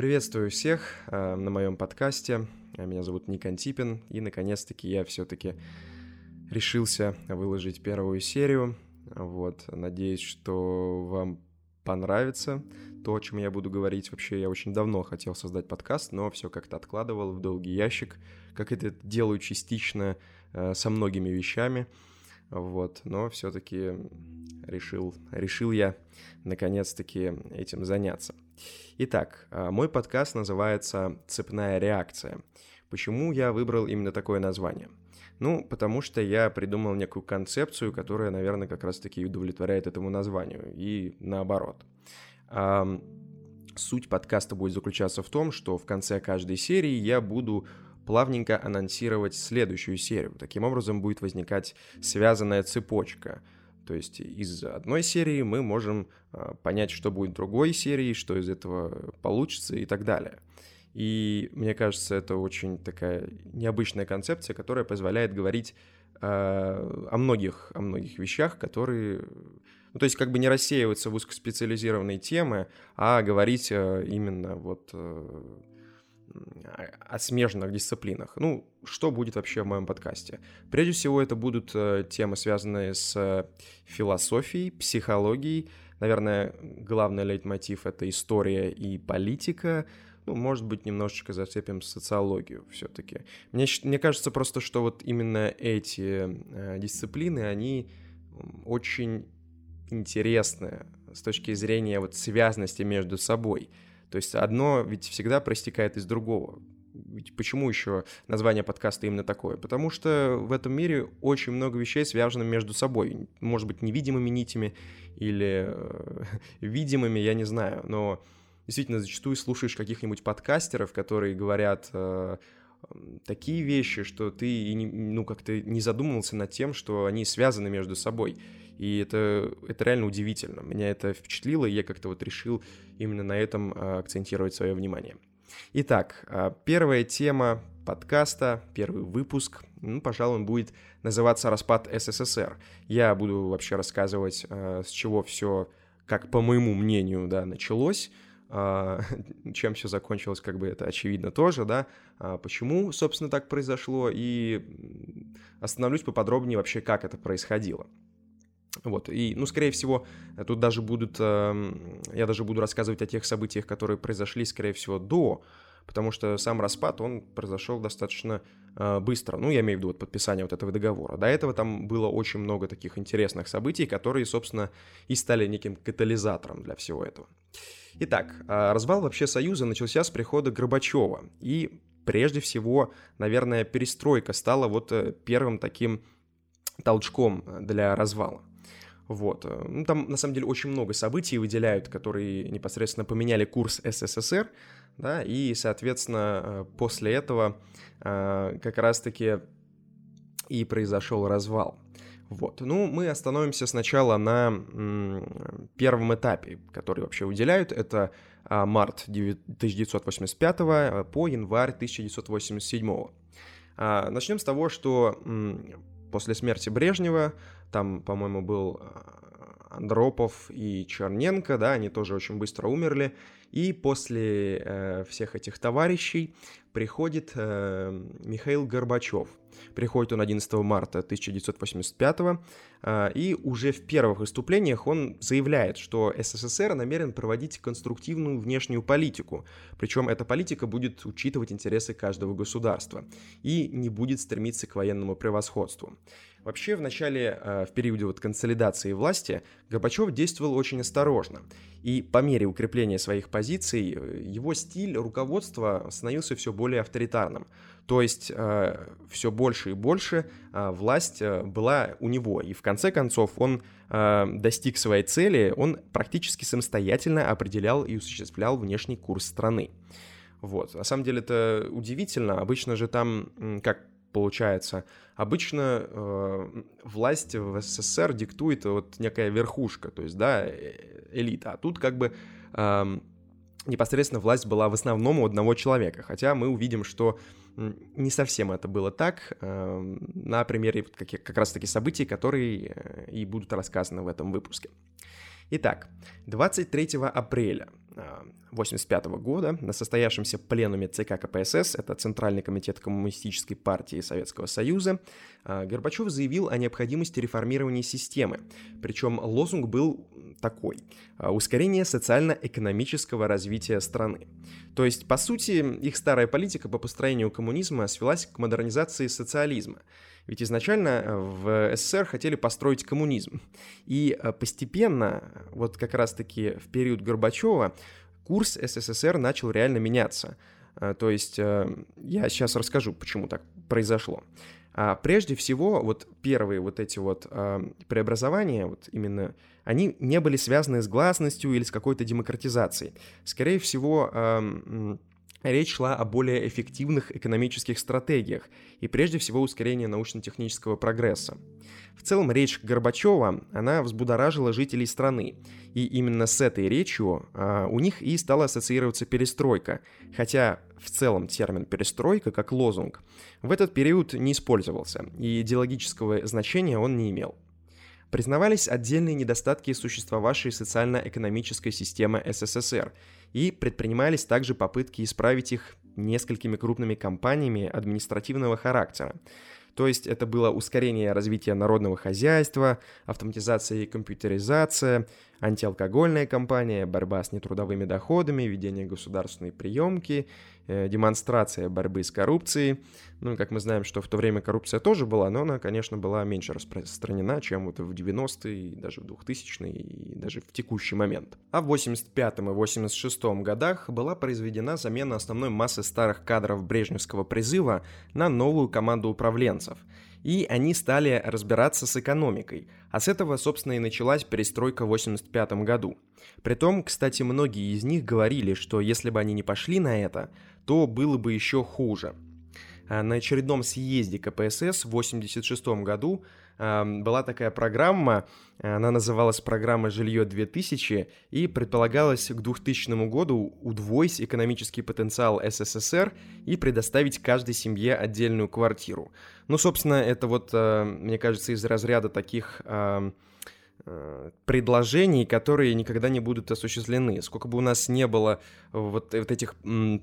Приветствую всех э, на моем подкасте. Меня зовут Ник Антипин, и наконец-таки я все-таки решился выложить первую серию. Вот, надеюсь, что вам понравится то, о чем я буду говорить. Вообще, я очень давно хотел создать подкаст, но все как-то откладывал в долгий ящик, как это делаю частично э, со многими вещами. Вот, но все-таки решил, решил я наконец-таки этим заняться. Итак, а, мой подкаст называется «Цепная реакция». Почему я выбрал именно такое название? Ну, потому что я придумал некую концепцию, которая, наверное, как раз-таки удовлетворяет этому названию, и наоборот. Суть подкаста будет заключаться в том, что в конце каждой серии я буду плавненько анонсировать следующую серию. Таким образом будет возникать связанная цепочка – то есть из одной серии мы можем а, понять, что будет другой серии, что из этого получится и так далее. И мне кажется, это очень такая необычная концепция, которая позволяет говорить э, о многих, о многих вещах, которые, ну, то есть как бы не рассеиваться в узкоспециализированные темы, а говорить э, именно вот о смежных дисциплинах. Ну, что будет вообще в моем подкасте? Прежде всего, это будут э, темы, связанные с э, философией, психологией. Наверное, главный лейтмотив — это история и политика. Ну, может быть, немножечко зацепим социологию все-таки. Мне, мне кажется просто, что вот именно эти э, дисциплины, они очень интересны с точки зрения вот связности между собой — то есть одно ведь всегда проистекает из другого. Ведь почему еще название подкаста именно такое? Потому что в этом мире очень много вещей связано между собой. Может быть, невидимыми нитями или э, видимыми, я не знаю. Но действительно, зачастую слушаешь каких-нибудь подкастеров, которые говорят э, такие вещи, что ты ну, как-то не задумывался над тем, что они связаны между собой. И это, это реально удивительно. Меня это впечатлило, и я как-то вот решил именно на этом а, акцентировать свое внимание. Итак, а, первая тема подкаста, первый выпуск, ну, пожалуй, он будет называться «Распад СССР». Я буду вообще рассказывать, а, с чего все, как по моему мнению, да, началось, чем все закончилось, как бы это очевидно тоже, да, почему, собственно, так произошло, и остановлюсь поподробнее вообще, как это происходило. Вот, и, ну, скорее всего, тут даже будут, э, я даже буду рассказывать о тех событиях, которые произошли, скорее всего, до, потому что сам распад, он произошел достаточно быстро, ну, я имею в виду вот подписание вот этого договора. До этого там было очень много таких интересных событий, которые, собственно, и стали неким катализатором для всего этого. Итак, э, развал вообще Союза начался с прихода Горбачева, и прежде всего, наверное, перестройка стала вот э, первым таким толчком для развала. Вот. Э, ну, там, на самом деле, очень много событий выделяют, которые непосредственно поменяли курс СССР, да, и, соответственно, э, после этого э, как раз-таки и произошел развал. Вот. Ну, мы остановимся сначала на первом этапе, который вообще выделяют. Это а, март 1985 по январь 1987. А, начнем с того, что после смерти Брежнева там, по-моему, был э, Андропов и Черненко, да, они тоже очень быстро умерли. И после э, всех этих товарищей приходит э, Михаил Горбачев. Приходит он 11 марта 1985 э, и уже в первых выступлениях он заявляет, что СССР намерен проводить конструктивную внешнюю политику, причем эта политика будет учитывать интересы каждого государства и не будет стремиться к военному превосходству. Вообще, в начале, э, в периоде вот консолидации власти, Горбачев действовал очень осторожно. И по мере укрепления своих позиций, э, его стиль руководства становился все более авторитарным. То есть э, все больше и больше власть была у него. И в конце концов он достиг своей цели, он практически самостоятельно определял и осуществлял внешний курс страны. Вот. На самом деле это удивительно. Обычно же там, как получается. Обычно э, власть в СССР диктует вот некая верхушка, то есть, да, э, элита. А тут как бы э, непосредственно власть была в основном у одного человека. Хотя мы увидим, что не совсем это было так э, на примере как, как раз-таки событий, которые э, и будут рассказаны в этом выпуске. Итак, 23 апреля 1985 года на состоявшемся пленуме ЦК КПСС, это Центральный комитет Коммунистической партии Советского Союза, а, Горбачев заявил о необходимости реформирования системы. Причем лозунг был такой а, – ускорение социально-экономического развития страны. То есть, по сути, их старая политика по построению коммунизма свелась к модернизации социализма. Ведь изначально в СССР хотели построить коммунизм. И а, постепенно, вот как раз-таки в период Горбачева, курс СССР начал реально меняться. А, то есть э, я сейчас расскажу, почему так произошло. А прежде всего, вот первые вот эти вот э, преобразования, вот именно, они не были связаны с гласностью или с какой-то демократизацией. Скорее всего, э, речь шла о более эффективных экономических стратегиях и прежде всего ускорении научно-технического прогресса. В целом речь Горбачева, она взбудоражила жителей страны, и именно с этой речью а, у них и стала ассоциироваться перестройка, хотя в целом термин «перестройка» как лозунг в этот период не использовался, и идеологического значения он не имел. Признавались отдельные недостатки существовавшей социально-экономической системы СССР, и предпринимались также попытки исправить их несколькими крупными компаниями административного характера. То есть это было ускорение развития народного хозяйства, автоматизация и компьютеризация, антиалкогольная кампания, борьба с нетрудовыми доходами, ведение государственной приемки, демонстрация борьбы с коррупцией. Ну, как мы знаем, что в то время коррупция тоже была, но она, конечно, была меньше распространена, чем вот в 90-е, даже в 2000-е и даже в текущий момент. А в 85-м и 86-м годах была произведена замена основной массы старых кадров брежневского призыва на новую команду управленцев – и они стали разбираться с экономикой, а с этого, собственно, и началась перестройка в 1985 году. Притом, кстати, многие из них говорили, что если бы они не пошли на это, то было бы еще хуже. А на очередном съезде КПСС в 1986 году была такая программа, она называлась программа «Жилье 2000», и предполагалось к 2000 году удвоить экономический потенциал СССР и предоставить каждой семье отдельную квартиру. Ну, собственно, это вот, э, мне кажется, из разряда таких предложений, которые никогда не будут осуществлены. Сколько бы у нас не было вот, вот этих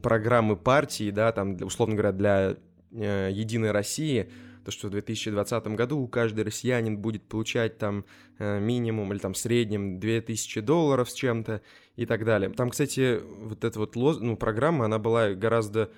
программ и партий, да, там, условно говоря, для э, Единой России – то, что в 2020 году каждый россиянин будет получать там э, минимум или там среднем 2000 долларов с чем-то и так далее. Там, кстати, вот эта вот лоз... ну, программа, она была гораздо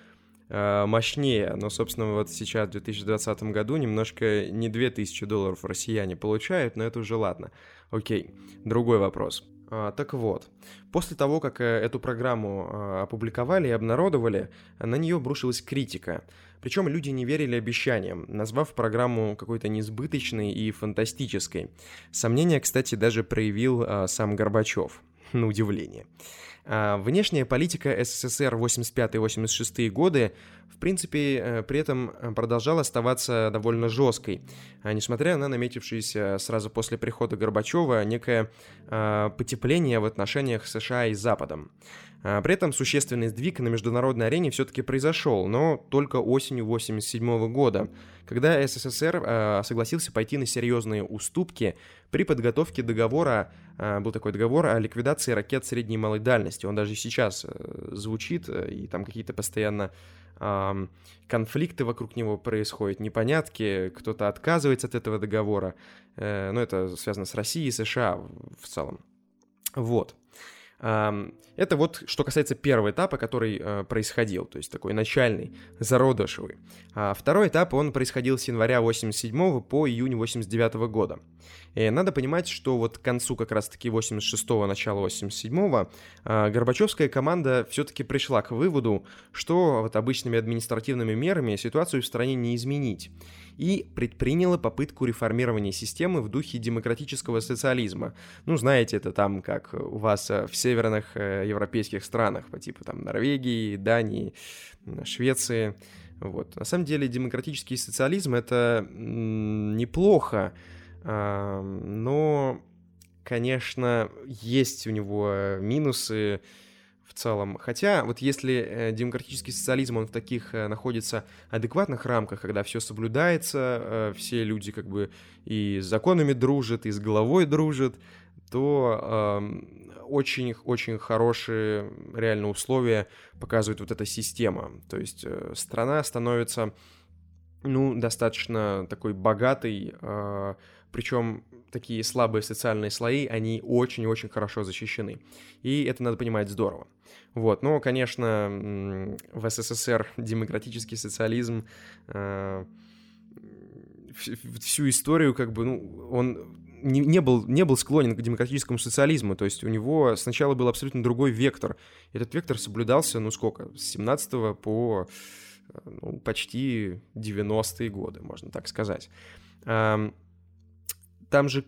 э, мощнее, но, собственно, вот сейчас в 2020 году немножко не 2000 долларов россияне получают, но это уже ладно. Окей, другой вопрос. А, так вот, после того, как э, эту программу а, опубликовали и обнародовали, на нее обрушилась критика. Причем люди не верили обещаниям, назвав программу какой-то несбыточной и фантастической. Сомнения, кстати, даже проявил а, сам Горбачев, на удивление. А, внешняя политика СССР 85-86 годы, в принципе, э, при этом э, продолжала оставаться довольно жесткой, а, несмотря на наметившееся сразу после прихода Горбачева некое потепление в отношениях США и Западом. А, при этом существенный сдвиг на международной арене все-таки произошел, но только осенью 1987 года, когда СССР а, согласился пойти на серьезные уступки при подготовке договора, а, был такой договор о ликвидации ракет средней и малой дальности. Он даже сейчас э, звучит, э, и там какие-то постоянно конфликты вокруг него происходят, непонятки, кто-то отказывается от этого договора, э, но это связано с Россией и США в целом. Вот. Это вот что касается первого этапа, который э, происходил, то есть такой начальный, зародышевый. А второй этап, он происходил с января 87 по июнь 89 года. И надо понимать, что вот к концу как раз-таки 86-го, начала 87-го а, Горбачевская команда все-таки пришла к выводу, что вот обычными административными мерами ситуацию в стране не изменить и предприняла попытку реформирования системы в духе демократического социализма. Ну, знаете, это там, как у вас э, в северных э, европейских странах, по типу там Норвегии, Дании, Швеции. Вот. На самом деле демократический социализм это неплохо, но, конечно, есть у него минусы в целом. Хотя, вот если э, демократический социализм, он в таких э, находится адекватных рамках, когда все соблюдается, э, все люди как бы и с законами дружат, и с головой дружат, то очень-очень хорошие реально условия показывает вот эта система. То есть э, страна становится, ну, достаточно такой богатой, э, причем такие слабые социальные слои, они очень-очень хорошо защищены. И это надо понимать здорово. Вот, но, конечно, в СССР демократический социализм э, всю историю как бы, ну, он не, не, был, не был склонен к демократическому социализму, то есть у него сначала был абсолютно другой вектор. Этот вектор соблюдался, ну сколько, с 17 по ну, почти 90-е годы, можно так сказать. Там же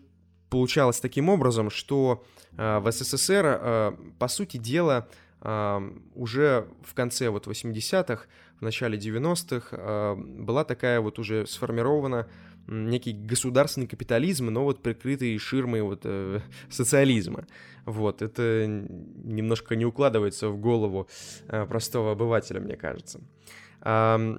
получалось таким образом, что а, в СССР, а, по сути дела, уже в конце вот 80-х, в начале 90-х была такая вот уже сформирована некий государственный капитализм, но вот прикрытый ширмой вот э, социализма. Вот, это немножко не укладывается в голову э, простого обывателя, мне кажется. Э,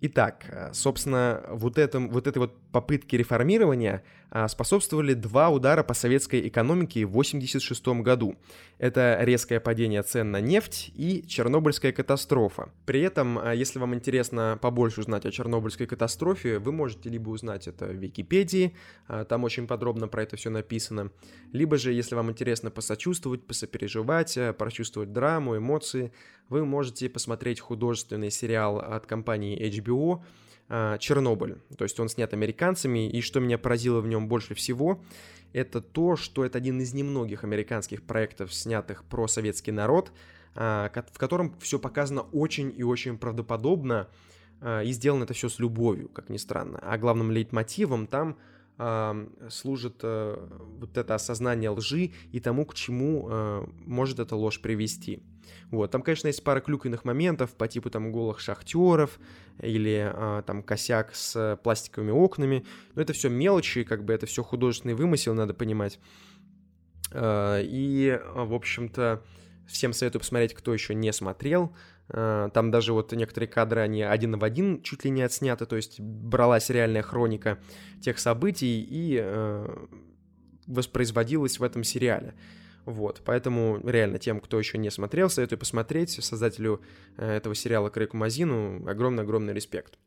итак, собственно, вот, этом, вот этой вот попытки реформирования а, способствовали два удара по советской экономике в 1986 году. Это резкое падение цен на нефть и Чернобыльская катастрофа. При этом, а, если вам интересно побольше узнать о Чернобыльской катастрофе, вы можете либо узнать это в Википедии, а, там очень подробно про это все написано, либо же, если вам интересно посочувствовать, посопереживать, прочувствовать драму, эмоции, вы можете посмотреть художественный сериал от компании HBO Чернобыль. То есть он снят американцами, и что меня поразило в нем больше всего, это то, что это один из немногих американских проектов, снятых про советский народ, а, в котором все показано очень и очень правдоподобно, а, и сделано это все с любовью, как ни странно. А главным лейтмотивом там служит э, вот это осознание лжи и тому, к чему э, может эта ложь привести. Вот, там, конечно, есть пара клюканных моментов по типу там голых шахтеров или а, там косяк с пластиковыми окнами, но это все мелочи, как бы это все художественный вымысел, надо понимать. А, и, в общем-то, всем советую посмотреть, кто еще не смотрел. А, там даже вот некоторые кадры, они один в один чуть ли не отсняты, то есть бралась реальная хроника тех событий и а, воспроизводилась в этом сериале. Вот, поэтому реально тем, кто еще не смотрел, советую посмотреть. Создателю э, этого сериала Крейку Мазину огромный-огромный респект.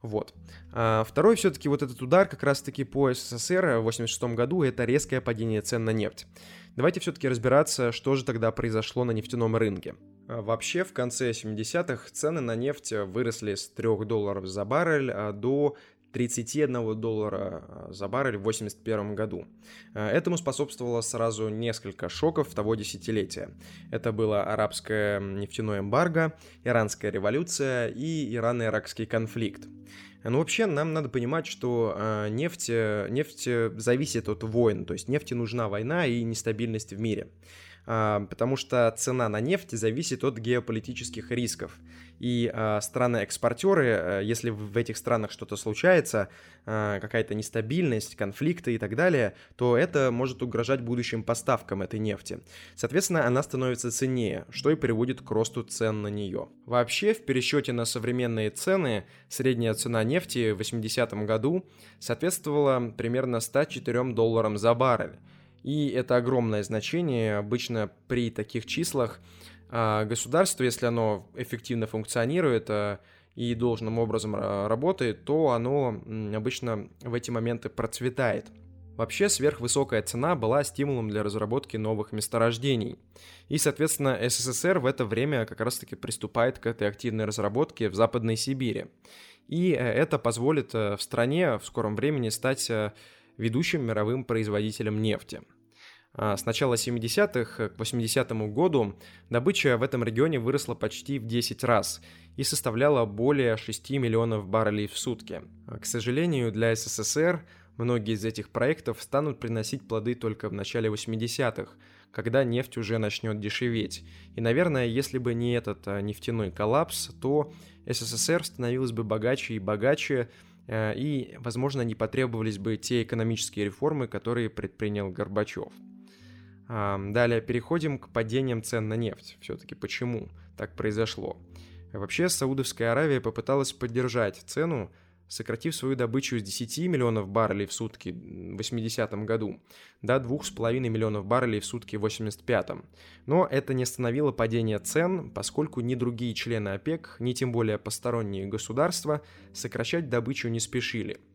Вот. А второй все-таки вот этот удар как раз-таки по СССР в 86 году — это резкое падение цен на нефть. Давайте все-таки разбираться, что же тогда произошло на нефтяном рынке. А вообще, в конце 70-х цены на нефть выросли с 3 долларов за баррель а, до 31 доллара а, за баррель в 1981 году. Этому способствовало сразу несколько шоков того десятилетия. Это было арабское нефтяное эмбарго, иранская революция и ирано-иракский конфликт. Но вообще нам надо понимать, что нефть, нефть зависит от войн, то есть нефти нужна война и нестабильность в мире. Потому что цена на нефть зависит от геополитических рисков. И а, страны-экспортеры, э, если в этих странах что-то случается, а, какая-то нестабильность, конфликты и так далее, то это может угрожать будущим поставкам этой нефти. Соответственно, она становится ценнее, что и приводит к росту цен на нее. Вообще, в пересчете на современные цены, средняя цена нефти в 80-м году соответствовала примерно 104 долларам за баррель. И это огромное значение. Обычно при таких числах а, государство, если оно эффективно функционирует а, и должным образом работает, то оно обычно в эти моменты процветает. Вообще сверхвысокая цена была стимулом для разработки новых месторождений. И, соответственно, СССР в это время как раз-таки приступает к этой активной разработке в Западной Сибири. И э, это позволит э, в стране в скором времени стать э, ведущим мировым производителем нефти. А с начала 70-х к 80-му году добыча в этом регионе выросла почти в 10 раз и составляла более 6 миллионов баррелей в сутки. А, к сожалению, для СССР многие из этих проектов станут приносить плоды только в начале 80-х, когда нефть уже начнет дешеветь. И, наверное, если бы не этот а, нефтяной коллапс, то СССР становилась бы богаче и богаче, и, возможно, не потребовались бы те экономические реформы, которые предпринял Горбачев. Далее переходим к падениям цен на нефть. Все-таки почему так произошло? Вообще, Саудовская Аравия попыталась поддержать цену сократив свою добычу с 10 миллионов баррелей в сутки в 80 году до 2,5 миллионов баррелей в сутки в 85 Но это не остановило падение цен, поскольку ни другие члены ОПЕК, ни тем более посторонние государства сокращать добычу не спешили –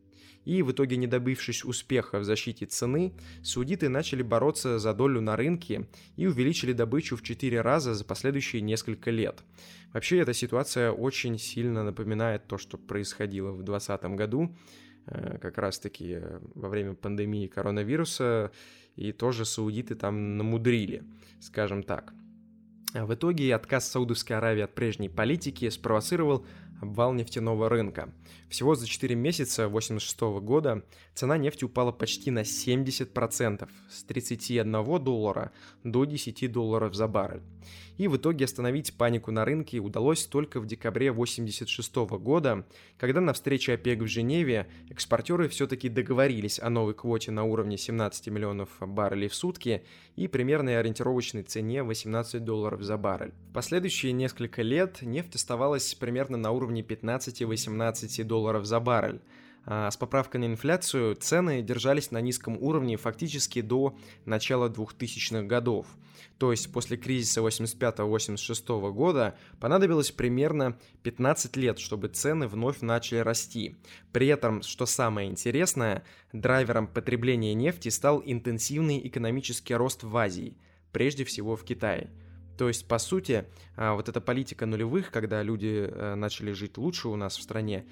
и в итоге, не добившись успеха в защите цены, саудиты начали бороться за долю на рынке и увеличили добычу в 4 раза за последующие несколько лет. Вообще, эта ситуация очень сильно напоминает то, что происходило в 2020 году, э, как раз-таки э, во время пандемии коронавируса, и тоже саудиты там намудрили, скажем так. А в итоге отказ Саудовской Аравии от прежней политики спровоцировал обвал нефтяного рынка. Всего за 4 месяца 1986 года цена нефти упала почти на 70%, с 31 доллара до 10 долларов за баррель. И в итоге остановить панику на рынке удалось только в декабре 1986 года, когда на встрече ОПЕК в Женеве экспортеры все-таки договорились о новой квоте на уровне 17 миллионов баррелей в сутки и примерной ориентировочной цене 18 долларов за баррель. В последующие несколько лет нефть оставалась примерно на уровне 15-18 долларов за баррель, с поправкой на инфляцию цены держались на низком уровне фактически до начала 2000-х годов – то есть после кризиса 85-86 года понадобилось примерно 15 лет, чтобы цены вновь начали расти. При этом, что самое интересное, драйвером потребления нефти стал интенсивный экономический рост в Азии, прежде всего в Китае. То есть, по сути, а, вот эта политика нулевых, когда люди э, начали жить лучше у нас в стране,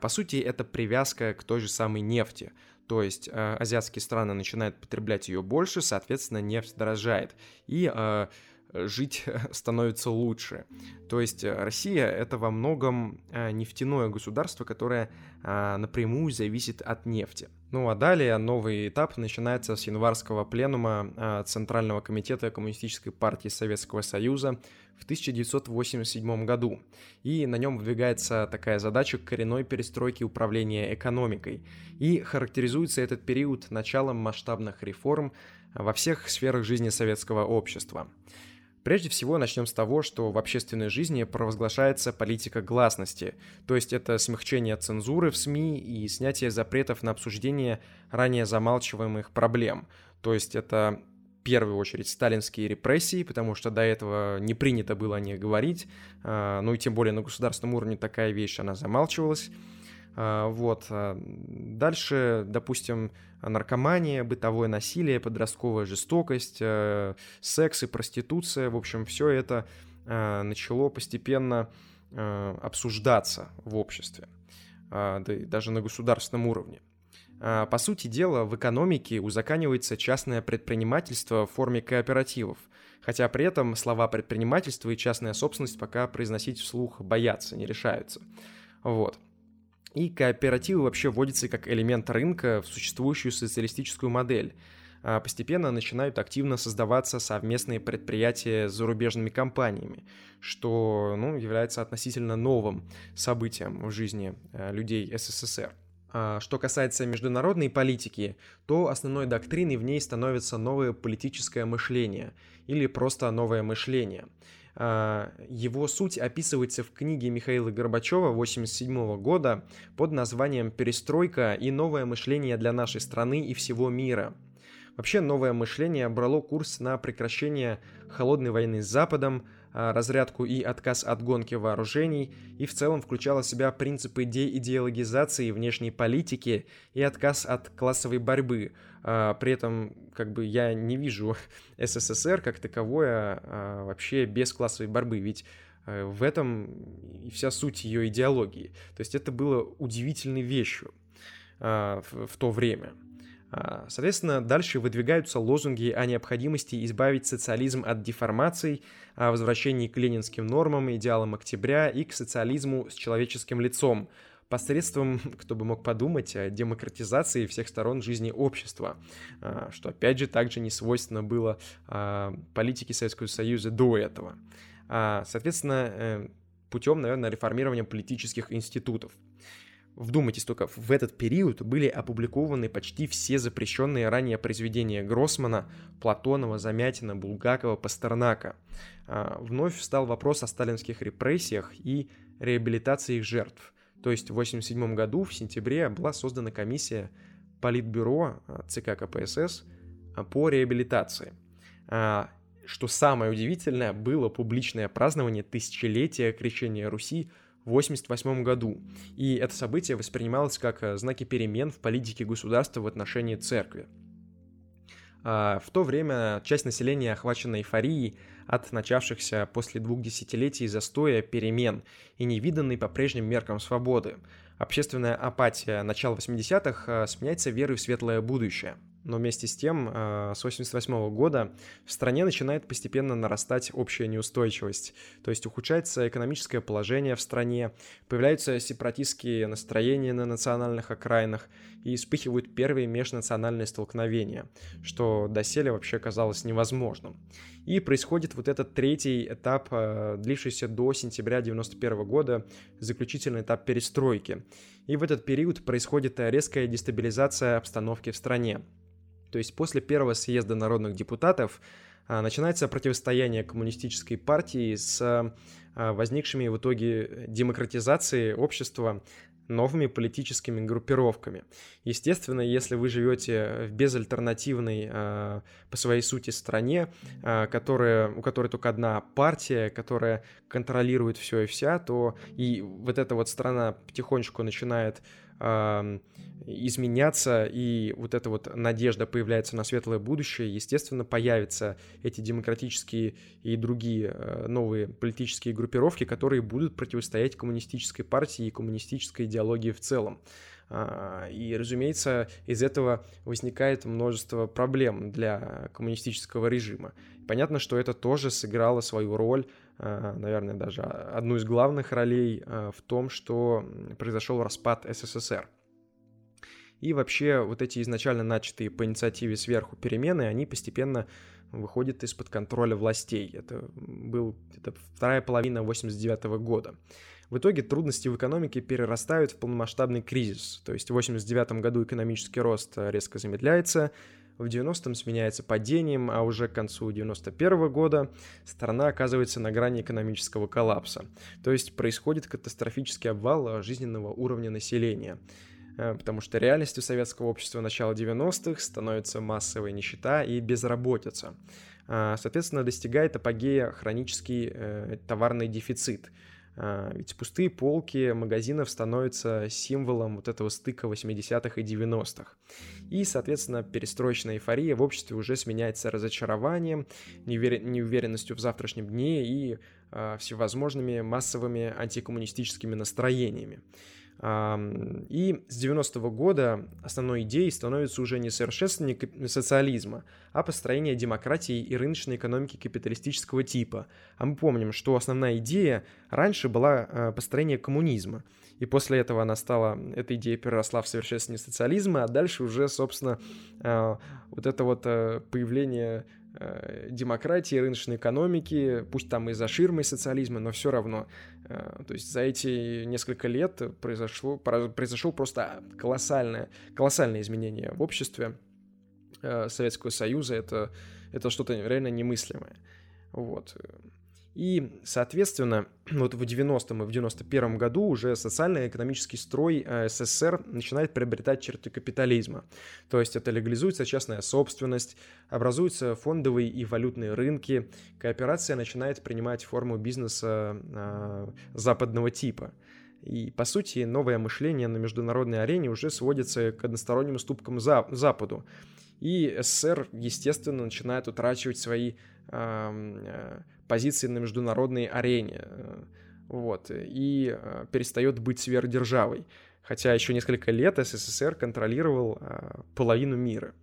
по сути, это привязка к той же самой нефти. То есть э, азиатские страны начинают потреблять ее больше, соответственно, нефть дорожает. И э, жить становится лучше. То есть э, Россия это во многом э, нефтяное государство, которое э, напрямую зависит от нефти. Ну а далее новый этап начинается с январского пленума Центрального комитета Коммунистической партии Советского Союза в 1987 году. И на нем выдвигается такая задача коренной перестройки управления экономикой. И характеризуется этот период началом масштабных реформ во всех сферах жизни советского общества. Прежде всего, начнем с того, что в общественной жизни провозглашается политика гласности, то есть это смягчение цензуры в СМИ и снятие запретов на обсуждение ранее замалчиваемых проблем. То есть это первую очередь сталинские репрессии, потому что до этого не принято было о них говорить, а, ну и тем более на государственном уровне такая вещь, она замалчивалась. А, вот. А, дальше, допустим, наркомания, бытовое насилие, подростковая жестокость, э, секс и проституция. В общем, все это э, начало постепенно э, обсуждаться в обществе, а, даже на государственном уровне. По сути дела, в экономике узаканивается частное предпринимательство в форме кооперативов, хотя при этом слова предпринимательство и частная собственность пока произносить вслух боятся, не решаются. Вот. И кооперативы вообще вводятся как элемент рынка в существующую социалистическую модель. А постепенно начинают активно создаваться совместные предприятия с зарубежными компаниями, что ну, является относительно новым событием в жизни э, людей СССР. А что касается международной политики, то основной доктриной в ней становится новое политическое мышление или просто новое мышление – а, его суть описывается в книге Михаила Горбачева 1987 года под названием «Перестройка и новое мышление для нашей страны и всего мира». Вообще новое мышление брало курс на прекращение холодной войны с Западом, разрядку и отказ от гонки вооружений, и в целом включала в себя принципы деидеологизации внешней политики и отказ от классовой борьбы. А, при этом, как бы, я не вижу СССР как таковое а, вообще без классовой борьбы, ведь в этом и вся суть ее идеологии. То есть это было удивительной вещью в то время – а, соответственно, дальше выдвигаются лозунги о необходимости избавить социализм от деформаций, о возвращении к ленинским нормам, идеалам октября и к социализму с человеческим лицом, посредством, кто бы мог подумать, о демократизации всех сторон жизни общества, а, что, опять же, также не свойственно было а, политике Советского Союза до этого. Соответственно, э, путем, наверное, реформирования политических институтов. Вдумайтесь только, в этот период были опубликованы почти все запрещенные ранее произведения Гроссмана, Платонова, Замятина, Булгакова, Пастернака. А, вновь встал вопрос о сталинских репрессиях и реабилитации их жертв. То есть в 1987 году в сентябре была создана комиссия Политбюро ЦК КПСС по реабилитации. Что самое удивительное, было публичное празднование тысячелетия крещения Руси 1988 году, и это событие воспринималось как э, знаки перемен в политике государства в отношении церкви. А, в то время часть населения охвачена эйфорией от начавшихся после двух десятилетий застоя перемен и невиданной по прежним меркам свободы. Общественная апатия начала 80-х э, сменяется верой в светлое будущее – но вместе с тем э, с 1988 года в стране начинает постепенно нарастать общая неустойчивость, то есть ухудшается экономическое положение в стране, появляются сепаратистские настроения на национальных окраинах и вспыхивают первые межнациональные столкновения, что доселе вообще казалось невозможным. И происходит вот этот третий этап, э, длившийся до сентября 1991 года, заключительный этап перестройки. И в этот период происходит резкая дестабилизация обстановки в стране. То есть после первого съезда народных депутатов а, начинается противостояние коммунистической партии с а, возникшими в итоге демократизацией общества новыми политическими группировками. Естественно, если вы живете в безальтернативной э, по своей сути стране, э, которая, у которой только одна партия, которая контролирует все и вся, то и вот эта вот страна потихонечку начинает изменяться, и вот эта вот надежда появляется на светлое будущее, естественно, появятся эти демократические и другие э, новые политические группировки, которые будут противостоять коммунистической партии и коммунистической идеологии в целом. А, и, разумеется, из этого возникает множество проблем для коммунистического режима. Понятно, что это тоже сыграло свою роль, а, наверное, даже одну из главных ролей а, в том, что произошел распад СССР. И вообще вот эти изначально начатые по инициативе сверху перемены, они постепенно выходят из-под контроля властей. Это был это вторая половина 89 года. В итоге трудности в экономике перерастают в полномасштабный кризис. То есть в 89 году экономический рост резко замедляется, в 90-м сменяется падением, а уже к концу 91 года страна оказывается на грани экономического коллапса. То есть происходит катастрофический обвал жизненного уровня населения. Э, потому что реальностью советского общества начала 90-х становится массовая нищета и безработица. Соответственно, достигает апогея хронический э, товарный дефицит. А, ведь пустые полки магазинов становятся символом вот этого стыка 80-х и 90-х. И, соответственно, перестроечная эйфория в обществе уже сменяется разочарованием, неуверенностью в завтрашнем дне и а, всевозможными массовыми антикоммунистическими настроениями. И с 90-го года основной идеей становится уже не совершенствование социализма, а построение демократии и рыночной экономики капиталистического типа. А мы помним, что основная идея раньше была а, построение коммунизма. И после этого она стала, эта идея переросла в совершенствование социализма, а дальше уже, собственно, а, вот это вот э, появление Э, демократии, рыночной экономики, пусть там и за ширмой социализма, но все равно. Э, то есть за эти несколько лет произошло, произошло просто колоссальное, колоссальное изменение в обществе э, Советского Союза. Это, это что-то реально немыслимое. Вот. И, соответственно, вот в 90-м и в 91-м году уже социально-экономический строй э, СССР начинает приобретать черты капитализма. То есть это легализуется частная собственность, образуются фондовые и валютные рынки, кооперация начинает принимать форму бизнеса э, западного типа. И, по сути, новое мышление на международной арене уже сводится к односторонним уступкам за Западу. И СССР, естественно, начинает утрачивать свои э, позиции на международной арене. Э, вот, и э, перестает быть сверхдержавой. Хотя еще несколько лет СССР контролировал э, половину мира.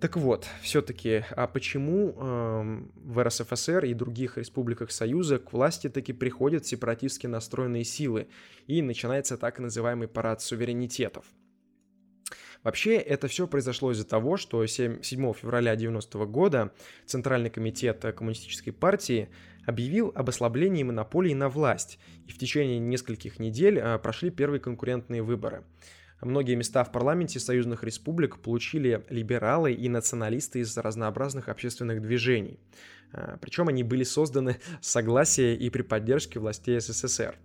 Так вот, все-таки, а почему э, в РСФСР и других республиках Союза к власти таки приходят сепаратистски настроенные силы и начинается так называемый парад суверенитетов? Вообще, это все произошло из-за того, что 7, 7 февраля 90 года Центральный комитет Коммунистической партии объявил об ослаблении монополии на власть, и в течение нескольких недель а, прошли первые конкурентные выборы. Многие места в парламенте союзных республик получили либералы и националисты из разнообразных общественных движений. А, Причем они были созданы с согласия и при поддержке властей СССР.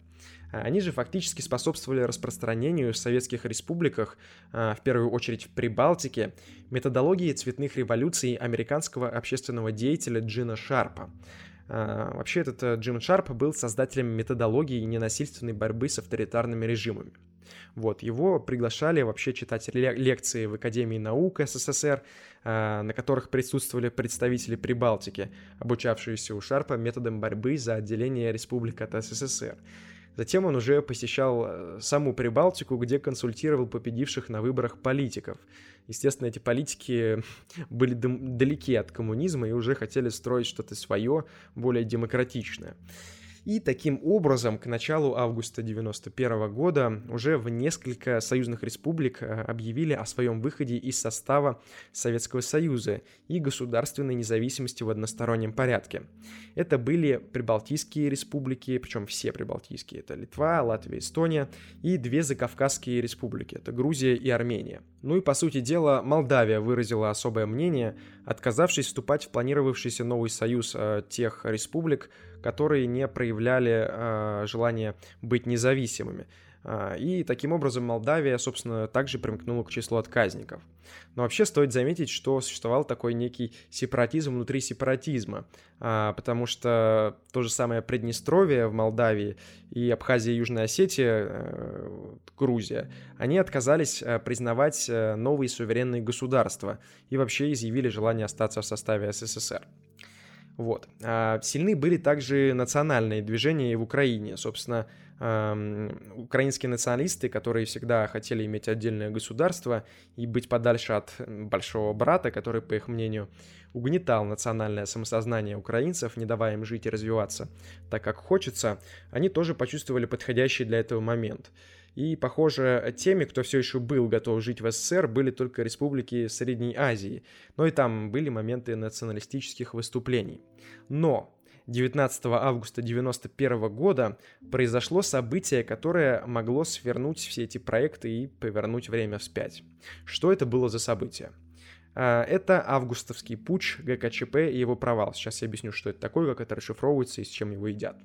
Они же фактически способствовали распространению в советских республиках, в первую очередь в Прибалтике, методологии цветных революций американского общественного деятеля Джина Шарпа. Вообще этот Джим Шарп был создателем методологии ненасильственной борьбы с авторитарными режимами. Вот, его приглашали вообще читать лекции в Академии наук СССР, а, на которых присутствовали представители Прибалтики, обучавшиеся у Шарпа методам борьбы за отделение республик от СССР. Затем он уже посещал э, саму Прибалтику, где консультировал победивших на выборах политиков. Естественно, эти политики были далеки от коммунизма и уже хотели строить что-то свое, более демократичное. И таким образом к началу августа 1991 года уже в несколько союзных республик э, объявили о своем выходе из состава Советского Союза и государственной независимости в одностороннем порядке. Это были прибалтийские республики, причем все прибалтийские, это Литва, Латвия, Эстония, и две закавказские республики, это Грузия и Армения. Ну и, по сути дела, Молдавия выразила особое мнение, отказавшись вступать в планировавшийся новый союз э, тех республик, которые не проявляли э, желание быть независимыми. Э, и таким образом Молдавия, собственно, также примкнула к числу отказников. Но вообще стоит заметить, что существовал такой некий сепаратизм внутри сепаратизма, э, потому что то же самое Приднестровье в Молдавии и Абхазия и Южная Осетия, э, Грузия, они отказались э, признавать э, новые суверенные государства и вообще изъявили желание остаться в составе СССР. Вот. А сильны были также национальные движения и в Украине. Собственно, украинские националисты, которые всегда хотели иметь отдельное государство и быть подальше от большого брата, который, по их мнению, угнетал национальное самосознание украинцев, не давая им жить и развиваться так, как хочется, они тоже почувствовали подходящий для этого момент – и, похоже, теми, кто все еще был готов жить в СССР, были только республики Средней Азии. Но и там были моменты националистических выступлений. Но 19 августа 1991 года произошло событие, которое могло свернуть все эти проекты и повернуть время вспять. Что это было за событие? А, это августовский путь ГКЧП и его провал. Сейчас я объясню, что это такое, как это расшифровывается и с чем его едят.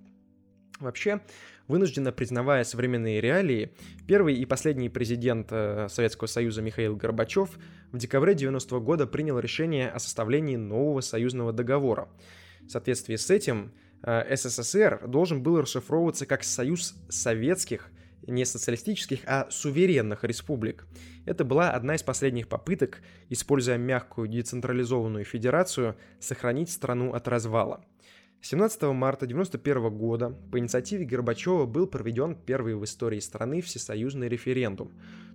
Вообще, вынужденно признавая современные реалии, первый и последний президент э, Советского Союза Михаил Горбачев в декабре 90 -го года принял решение о составлении нового союзного договора. В соответствии с этим э, СССР должен был расшифровываться как Союз Советских, не социалистических, а суверенных республик. Это была одна из последних попыток, используя мягкую децентрализованную федерацию, сохранить страну от развала – 17 марта 1991 года по инициативе Горбачева был проведен первый в истории страны всесоюзный референдум.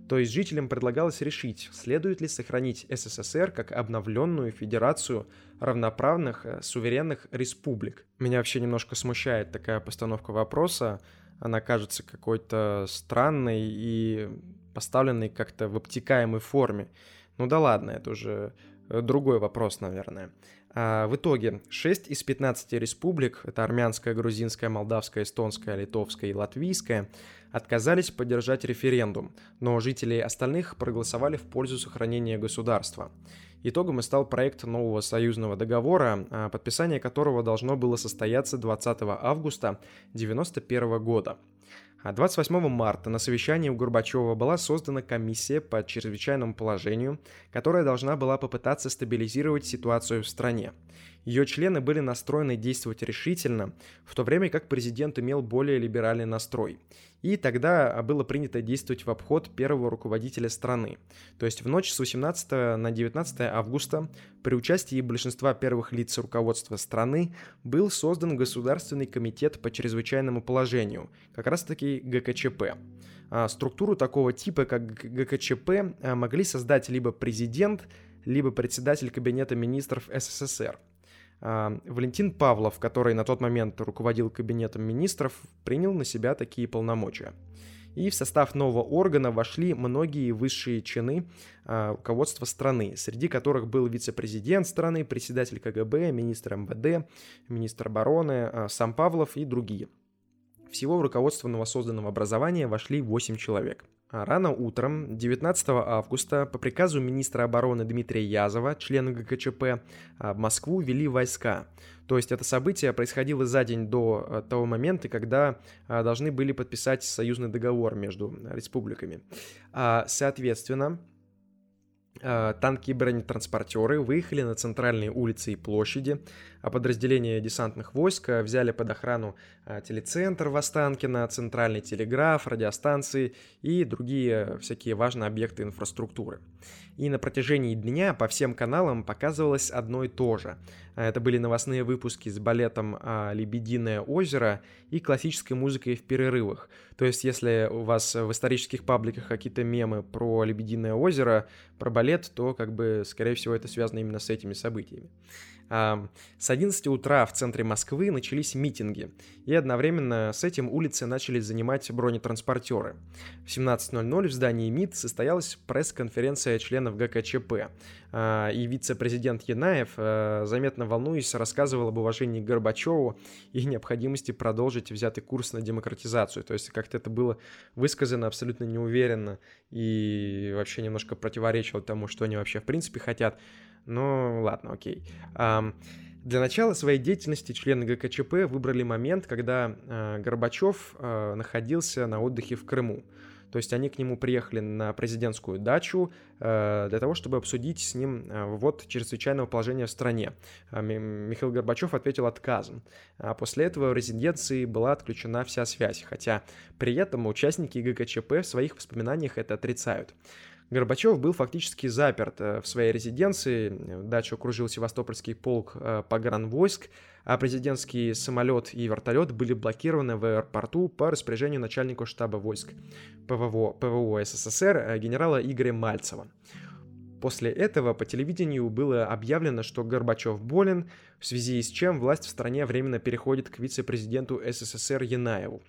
То есть жителям предлагалось решить, следует ли сохранить СССР как обновленную федерацию равноправных э, суверенных республик. Меня вообще немножко смущает такая постановка вопроса. Она кажется какой-то странной и поставленной как-то в обтекаемой форме. Ну да ладно, это уже э, другой вопрос, наверное. А, в итоге 6 из 15 республик, это армянская, грузинская, молдавская, эстонская, литовская и латвийская, отказались поддержать референдум, но жители остальных проголосовали в пользу сохранения государства. Итогом и стал проект нового союзного договора, а, подписание которого должно было состояться 20 августа 1991 года. 28 а марта на совещании у Горбачева была создана комиссия по чрезвычайному положению, которая должна была попытаться стабилизировать ситуацию в стране. Ее члены были настроены действовать решительно, в то время как президент имел более либеральный настрой. И тогда было принято действовать в обход первого руководителя страны. То есть в ночь с 18 на 19 августа при участии большинства первых лиц руководства страны был создан Государственный комитет по чрезвычайному положению, как раз таки ГКЧП. А структуру такого типа, как ГКЧП, а, могли создать либо президент, либо председатель Кабинета министров СССР. А, Валентин Павлов, который на тот момент руководил кабинетом министров, принял на себя такие полномочия. И в состав нового органа вошли многие высшие чины а, руководства страны, среди которых был вице-президент страны, председатель КГБ, министр МВД, министр обороны, а, сам Павлов и другие. Всего в руководство новосозданного образования вошли 8 человек – рано утром 19 августа по приказу министра обороны Дмитрия Язова, члена ГКЧП, а, в Москву вели войска. То есть это событие происходило за день до а, того момента, когда должны были подписать союзный договор между республиками. Соответственно, танки и бронетранспортеры выехали на центральные улицы и площади, а подразделения десантных войск э, взяли под охрану э, телецентр в Останкино, центральный телеграф, радиостанции и другие всякие важные объекты инфраструктуры. И на протяжении дня по всем каналам показывалось одно и то же. Это были новостные выпуски с балетом «Лебединое озеро» и классической музыкой в перерывах. То есть, если у вас в исторических пабликах какие-то мемы про «Лебединое озеро», про балет, то, как бы, скорее всего, это связано именно с этими событиями. С 11 утра в центре Москвы начались митинги, и одновременно с этим улицы начали занимать бронетранспортеры. В 17.00 в здании МИД состоялась пресс-конференция членов ГКЧП, а, и вице-президент Янаев, а, заметно волнуясь, рассказывал об уважении к Горбачеву и необходимости продолжить взятый курс на демократизацию. То есть как-то это было высказано абсолютно неуверенно и вообще немножко противоречило тому, что они вообще в принципе хотят. Ну, ладно, окей. Для начала своей деятельности члены ГКЧП выбрали момент, когда э, Горбачев э, находился на отдыхе в Крыму. То есть они к нему приехали на президентскую дачу э, для того, чтобы обсудить с ним э, ввод чрезвычайного положения в стране. Э, Михаил Горбачев ответил отказом. А после этого в резиденции была отключена вся связь, хотя при этом участники ГКЧП в своих воспоминаниях это отрицают. Горбачев был фактически заперт э, в своей резиденции, дачу окружил Севастопольский полк э, погранвойск, а президентский самолет и вертолет были блокированы в аэропорту по распоряжению начальника штаба войск ПВО, ПВО СССР э, генерала Игоря Мальцева. После этого по телевидению было объявлено, что Горбачев болен, в связи с чем власть в стране временно переходит к вице-президенту СССР Янаеву.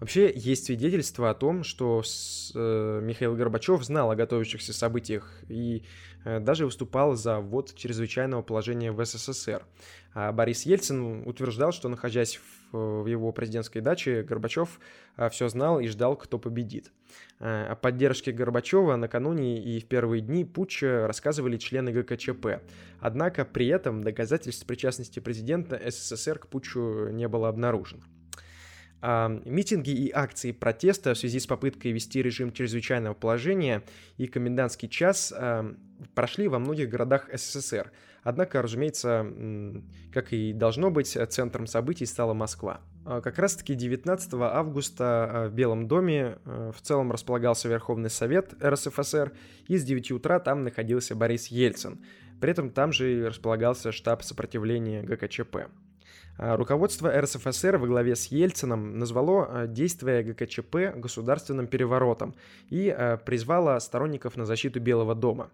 Вообще есть свидетельства о том, что с, э, Михаил Горбачев знал о готовящихся событиях и э, даже выступал за ввод чрезвычайного положения в СССР. А Борис Ельцин утверждал, что находясь в, в его президентской даче, Горбачев э, все знал и ждал, кто победит. Э, о поддержке Горбачева накануне и в первые дни путча рассказывали члены ГКЧП. Однако при этом доказательств причастности президента СССР к путчу не было обнаружено. Митинги и акции протеста в связи с попыткой ввести режим чрезвычайного положения и комендантский час прошли во многих городах СССР. Однако, разумеется, как и должно быть, центром событий стала Москва. А как раз-таки 19 августа а, в Белом доме а, в целом располагался Верховный Совет РСФСР, и с 9 утра там находился Борис Ельцин. При этом там же располагался штаб сопротивления ГКЧП. А, руководство РСФСР во главе с Ельцином назвало а, действия ГКЧП государственным переворотом и а, призвало сторонников на защиту Белого дома.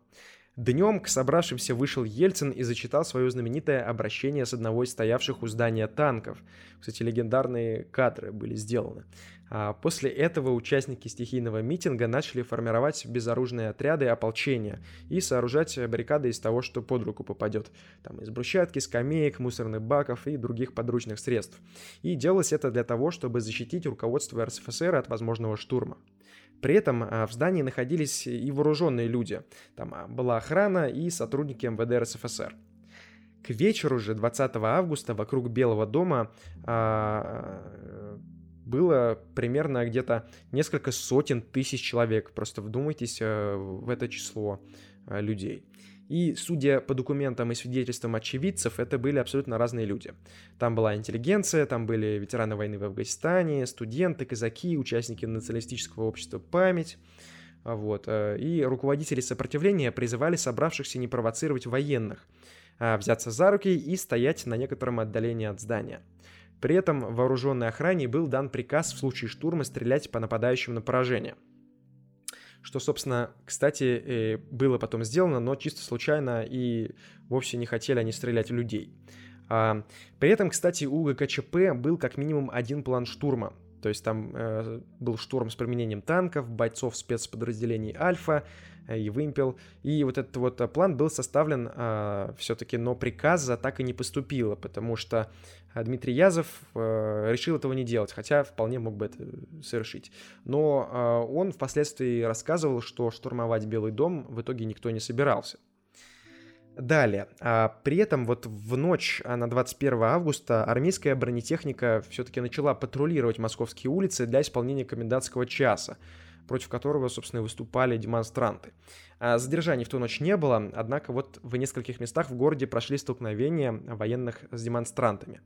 Днем к собравшимся вышел Ельцин и зачитал свое знаменитое обращение с одного из стоявших у здания танков. Кстати, легендарные кадры были сделаны. А после этого участники стихийного митинга начали формировать безоружные отряды ополчения и сооружать баррикады из того, что под руку попадет. Там из брусчатки, скамеек, мусорных баков и других подручных средств. И делалось это для того, чтобы защитить руководство РСФСР от возможного штурма. При этом а, в здании находились и вооруженные люди. Там а, была охрана и сотрудники МВД РСФСР. К вечеру же 20 августа вокруг Белого дома было примерно где-то несколько сотен тысяч человек. Просто вдумайтесь э, в это число э, людей. И, судя по документам и свидетельствам очевидцев, это были абсолютно разные люди. Там была интеллигенция, там были ветераны войны в Афганистане, студенты, казаки, участники националистического общества «Память». Вот. Э, и руководители сопротивления призывали собравшихся не провоцировать военных, а взяться за руки и стоять на некотором отдалении от здания. При этом вооруженной охране был дан приказ в случае штурма стрелять по нападающим на поражение. Что, собственно, кстати, э, было потом сделано, но чисто случайно и вовсе не хотели они стрелять в людей. А, при этом, кстати, у ГКЧП был как минимум один план штурма. То есть там э, был штурм с применением танков, бойцов спецподразделений «Альфа», э, и «Вымпел». И вот этот вот э, план был составлен э, все-таки, но приказа так и не поступило, потому что э, Дмитрий Язов э, решил этого не делать, хотя вполне мог бы это совершить. Но э, он впоследствии рассказывал, что штурмовать Белый дом в итоге никто не собирался. Далее. А, при этом вот в ночь а, на 21 августа армейская бронетехника все-таки начала патрулировать московские улицы для исполнения комендантского часа, против которого, собственно, выступали демонстранты. А задержаний в ту ночь не было, однако вот в нескольких местах в городе прошли столкновения военных с демонстрантами.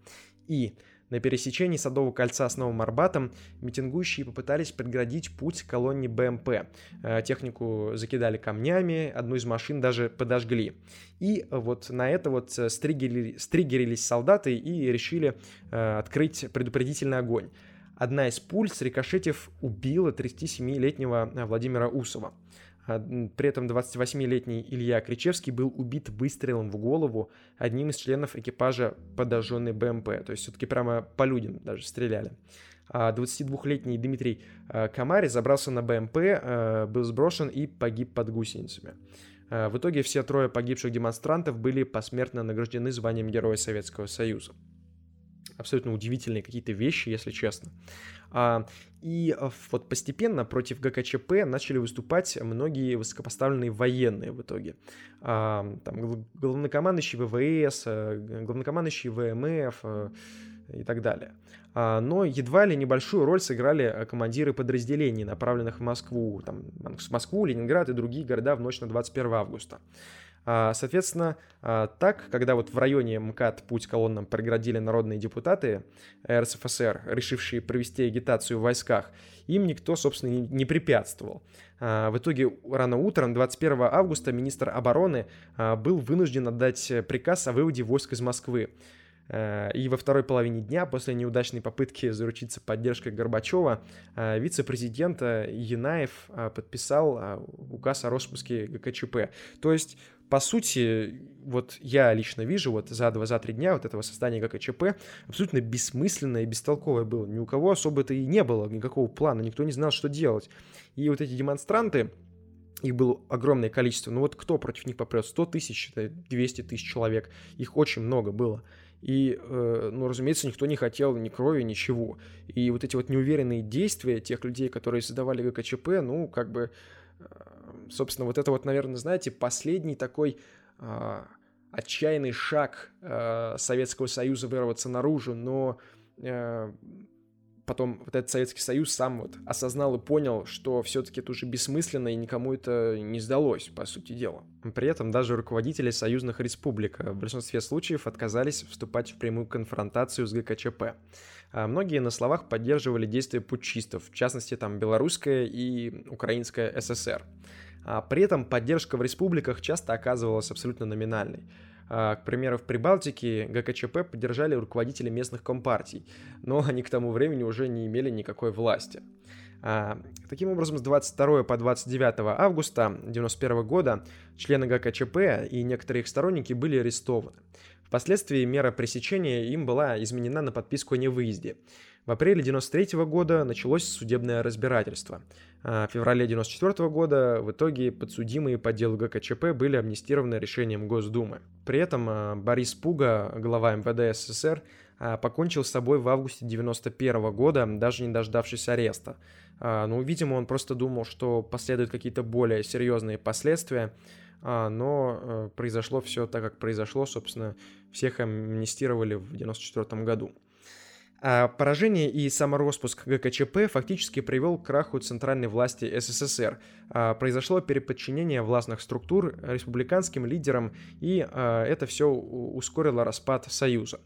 И на пересечении Садового кольца с Новым Арбатом митингующие попытались преградить путь колонне БМП. Э, технику закидали камнями, одну из машин даже подожгли. И вот на это вот стригерили, стригерились солдаты и решили э, открыть предупредительный огонь. Одна из пуль, срикошетив, убила 37-летнего Владимира Усова. При этом 28-летний Илья Кричевский был убит выстрелом в голову одним из членов экипажа подожженной БМП. То есть все-таки прямо по людям даже стреляли. 22-летний а Дмитрий а, Камари забрался на БМП, был сброшен и погиб под гусеницами. В итоге все трое погибших демонстрантов были посмертно награждены званием Героя Советского Союза. Абсолютно удивительные какие-то вещи, если честно. А, и а, вот постепенно против ГКЧП начали выступать многие высокопоставленные военные в итоге. А, там главнокомандующий ВВС, э, главнокомандующий ВМФ э, и так далее. Но едва ли небольшую роль сыграли э, командиры подразделений, направленных в Москву, там, Москву, Ленинград и другие города в ночь на 21 августа. А, соответственно, а, так, когда вот в районе МКАД путь колоннам преградили народные депутаты РСФСР, решившие провести агитацию в войсках, им никто, собственно, не препятствовал. А, в итоге рано утром, 21 августа, министр обороны был вынужден отдать приказ о выводе войск из Москвы. И во второй половине дня, после неудачной попытки заручиться поддержкой Горбачева, вице-президент Янаев подписал указ о распуске ГКЧП. То есть по сути, вот я лично вижу вот за два, за три дня вот этого создания ГКЧП абсолютно бессмысленное и бестолковое было. Ни у кого особо-то и не было никакого плана, никто не знал, что делать. И вот эти демонстранты, их было огромное количество. Ну вот кто против них попрет? 100 тысяч, 200 тысяч человек. Их очень много было. И, э, ну, разумеется, никто не хотел ни крови, ничего. И вот эти вот неуверенные действия тех людей, которые создавали ГКЧП, ну, как бы собственно, вот это вот, наверное, знаете, последний такой э, отчаянный шаг э, Советского Союза вырваться наружу, но э, потом вот этот Советский Союз сам вот осознал и понял, что все-таки это уже бессмысленно и никому это не сдалось, по сути дела. При этом даже руководители союзных республик в большинстве случаев отказались вступать в прямую конфронтацию с ГКЧП. А многие на словах поддерживали действия путчистов, в частности там белорусская и украинская ССР. А при этом поддержка в республиках часто оказывалась абсолютно номинальной. А, к примеру, в Прибалтике ГКЧП поддержали руководители местных компартий, но они к тому времени уже не имели никакой власти. А, таким образом, с 22 по 29 августа 1991 года члены ГКЧП и некоторые их сторонники были арестованы. Впоследствии мера пресечения им была изменена на подписку о невыезде. В апреле 1993 года началось судебное разбирательство. А в феврале 1994 года в итоге подсудимые по делу ГКЧП были амнистированы решением Госдумы. При этом а, Борис Пуга, глава МВД СССР, а, покончил с собой в августе 1991 года, даже не дождавшись ареста. Ну, видимо, он просто думал, что последуют какие-то более серьезные последствия, но э, произошло все так, как произошло, собственно, всех амнистировали в 1994 году. А поражение и самороспуск ГКЧП фактически привел к краху центральной власти СССР. А, произошло переподчинение властных структур республиканским лидерам, и а, это все ускорило распад Союза.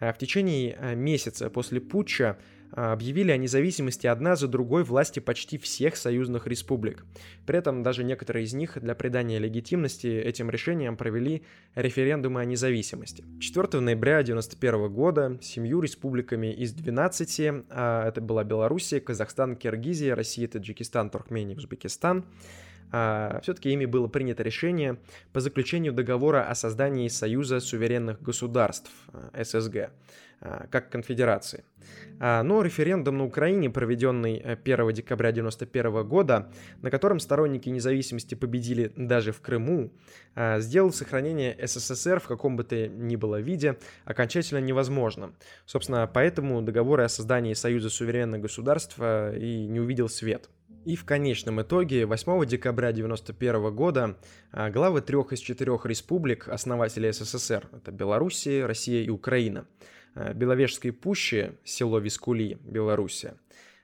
А, в течение а, месяца после путча объявили о независимости одна за другой власти почти всех союзных республик. При этом даже некоторые из них для придания легитимности этим решениям провели референдумы о независимости. 4 ноября 1991 года семью республиками из 12, а это была Белоруссия, Казахстан, Киргизия, Россия, Таджикистан, Туркмения, Узбекистан, а, все-таки ими было принято решение по заключению договора о создании Союза суверенных государств, а, ССГ, а, как конфедерации. Но референдум на Украине, проведенный 1 декабря 1991 года, на котором сторонники независимости победили даже в Крыму, сделал сохранение СССР в каком бы то ни было виде окончательно невозможным. Собственно, поэтому договор о создании Союза суверенных государств и не увидел свет. И в конечном итоге 8 декабря 1991 года а, главы трех из четырех республик, основателей СССР, это Белоруссия, Россия и Украина, а, Беловежской пущи, село Вискули, Белоруссия,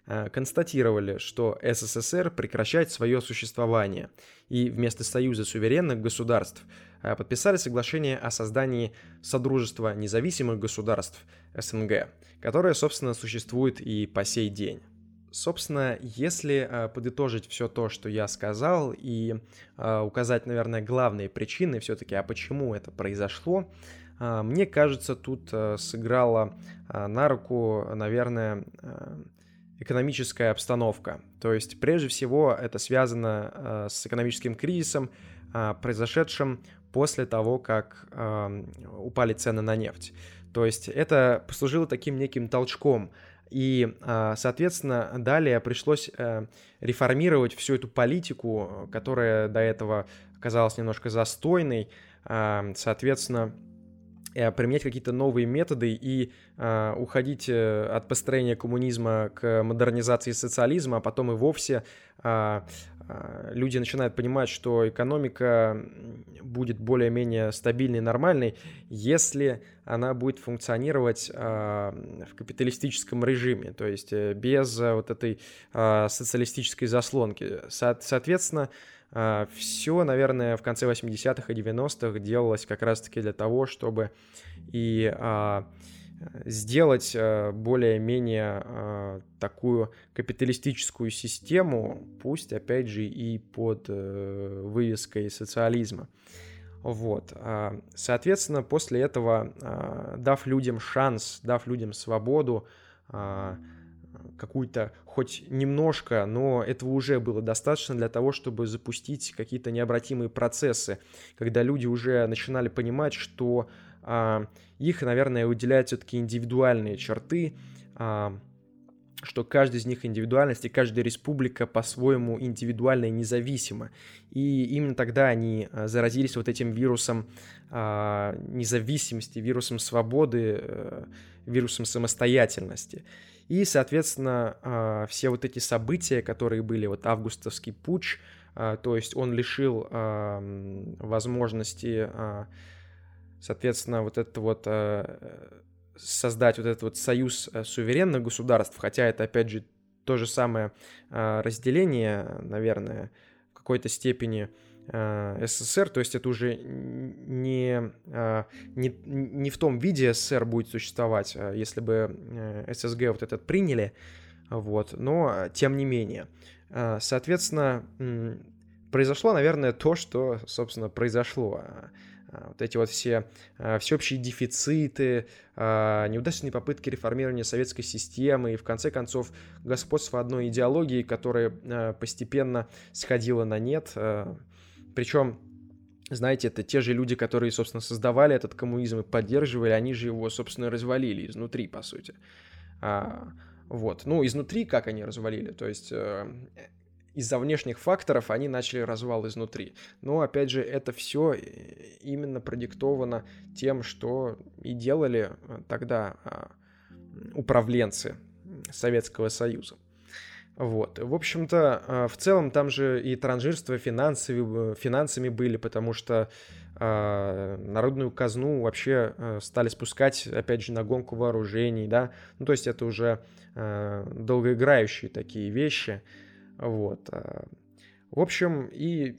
а, констатировали, что СССР прекращает свое существование, и вместо Союза суверенных государств подписали соглашение о создании Содружества независимых государств СНГ, которое, собственно, существует и по сей день. Собственно, если э, подытожить все то, что я сказал, и э, указать, наверное, главные причины все-таки, а почему это произошло, э, мне кажется, тут сыграла на руку, наверное, экономическая обстановка. То есть, прежде всего, это связано с экономическим кризисом, произошедшим после того, как э, упали цены на нефть. То есть это послужило таким неким толчком – и, а, соответственно, далее пришлось э, реформировать всю эту политику, которая до этого казалась немножко застойной. А, соответственно, э, применять какие-то новые методы и э, уходить от построения коммунизма к модернизации социализма, а потом и вовсе а, а, люди начинают понимать, что экономика будет более-менее стабильной, нормальной, если она будет функционировать а, в капиталистическом режиме, то есть э, без э, вот этой а, социалистической заслонки. Соответственно, все, наверное, в конце 80-х и 90-х делалось как раз-таки для того, чтобы и сделать э, более-менее э, такую капиталистическую систему, пусть, опять же, и под э, вывеской социализма. Вот. А, соответственно, после этого, дав людям шанс, дав людям свободу, а, какую-то хоть немножко, но этого уже было достаточно для того, чтобы запустить какие-то необратимые процессы, когда люди уже начинали понимать, что а, их, наверное, выделяют все-таки индивидуальные черты, а, что каждый из них индивидуальность, и каждая республика по-своему индивидуальна и независима. И именно тогда они а, заразились вот этим вирусом независимости, вирусом свободы, э, вирусом самостоятельности. И, соответственно, все вот эти события, которые были, вот августовский путч, то есть он лишил возможности соответственно, вот это вот э, создать вот этот вот союз э, суверенных государств, хотя это, опять же, то же самое э, разделение, наверное, в какой-то степени СССР, то есть это уже не, не, не в том виде СССР будет существовать, если бы ССГ вот этот приняли, вот, но тем не менее. Соответственно, произошло, наверное, то, что, собственно, произошло. А, вот эти вот все а, всеобщие дефициты, а, неудачные попытки реформирования советской системы и, в конце концов, господство одной идеологии, которая постепенно сходила на нет. Причем знаете, это те же люди, которые, собственно, создавали этот коммунизм и поддерживали, они же его, собственно, развалили изнутри, по сути. Вот. Ну, изнутри как они развалили? То есть э, из-за внешних факторов они начали развал изнутри. Но, опять же, это все э, именно продиктовано тем, что и делали э, тогда а, управленцы Советского Союза. Вот. В общем-то, а, в целом там же и транжирство финансами, финансами были, потому что э, народную казну вообще стали спускать, опять же, на гонку вооружений, да. Ну, то есть это уже э, долгоиграющие такие вещи. Вот. А, в общем, и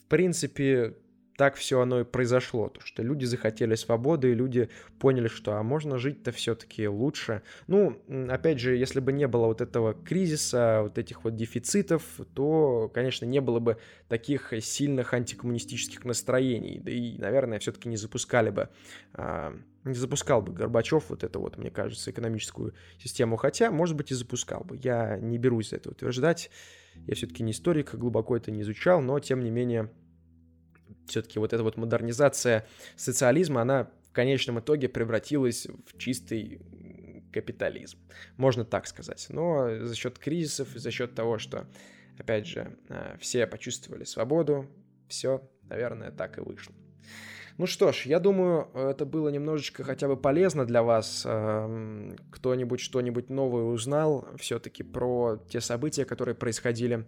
в принципе так все оно и произошло, то что люди захотели свободы, и люди поняли, что а можно жить-то все-таки лучше. Ну, опять же, если бы не было вот этого кризиса, вот этих вот дефицитов, то, конечно, не было бы таких сильных антикоммунистических настроений, да и, наверное, все-таки не запускали бы, а, не запускал бы Горбачев вот это вот, мне кажется, экономическую систему, хотя, может быть, и запускал бы. Я не берусь за это утверждать, Я все-таки не историк, глубоко это не изучал, но тем не менее все-таки вот эта вот модернизация социализма, она в конечном итоге превратилась в чистый капитализм. Можно так сказать. Но за счет кризисов, за счет того, что, опять же, э, все почувствовали свободу, все, наверное, так и вышло. Ну что ж, я думаю, это было немножечко хотя бы полезно для вас. Эм, кто-нибудь что-нибудь новое узнал все-таки про те события, которые происходили.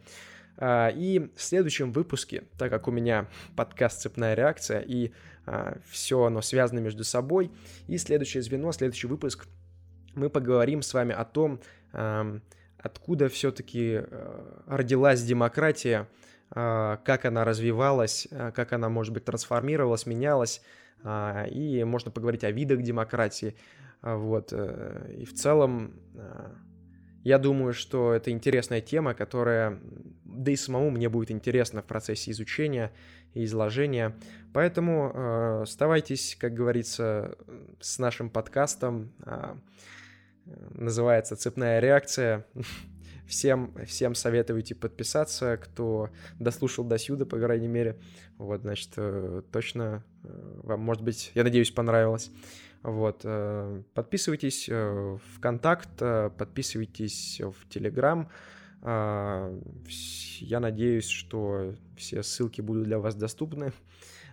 А, и в следующем выпуске, так как у меня подкаст «Цепная реакция», и а, все оно связано между собой, и следующее звено, следующий выпуск, мы поговорим с вами о том, откуда все-таки э, родилась демократия, а, как она развивалась, как она, может быть, трансформировалась, менялась, и можно поговорить о видах демократии. Вот. Э, и в целом, я думаю, что это интересная тема, которая, да и самому мне будет интересно в процессе изучения и изложения. Поэтому оставайтесь, как говорится, с нашим подкастом. Называется «Цепная реакция». Всем, всем советуйте подписаться, кто дослушал до сюда, по крайней мере. Вот, значит, э, точно э, вам, может быть, я надеюсь, понравилось. Вот, э, подписывайтесь в контакт, подписывайтесь в Телеграм. Я надеюсь, что все ссылки будут для вас доступны.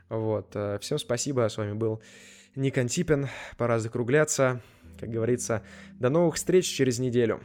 Вот, всем спасибо, с вами был Ник Антипин, пора закругляться. Как говорится, до новых встреч через неделю.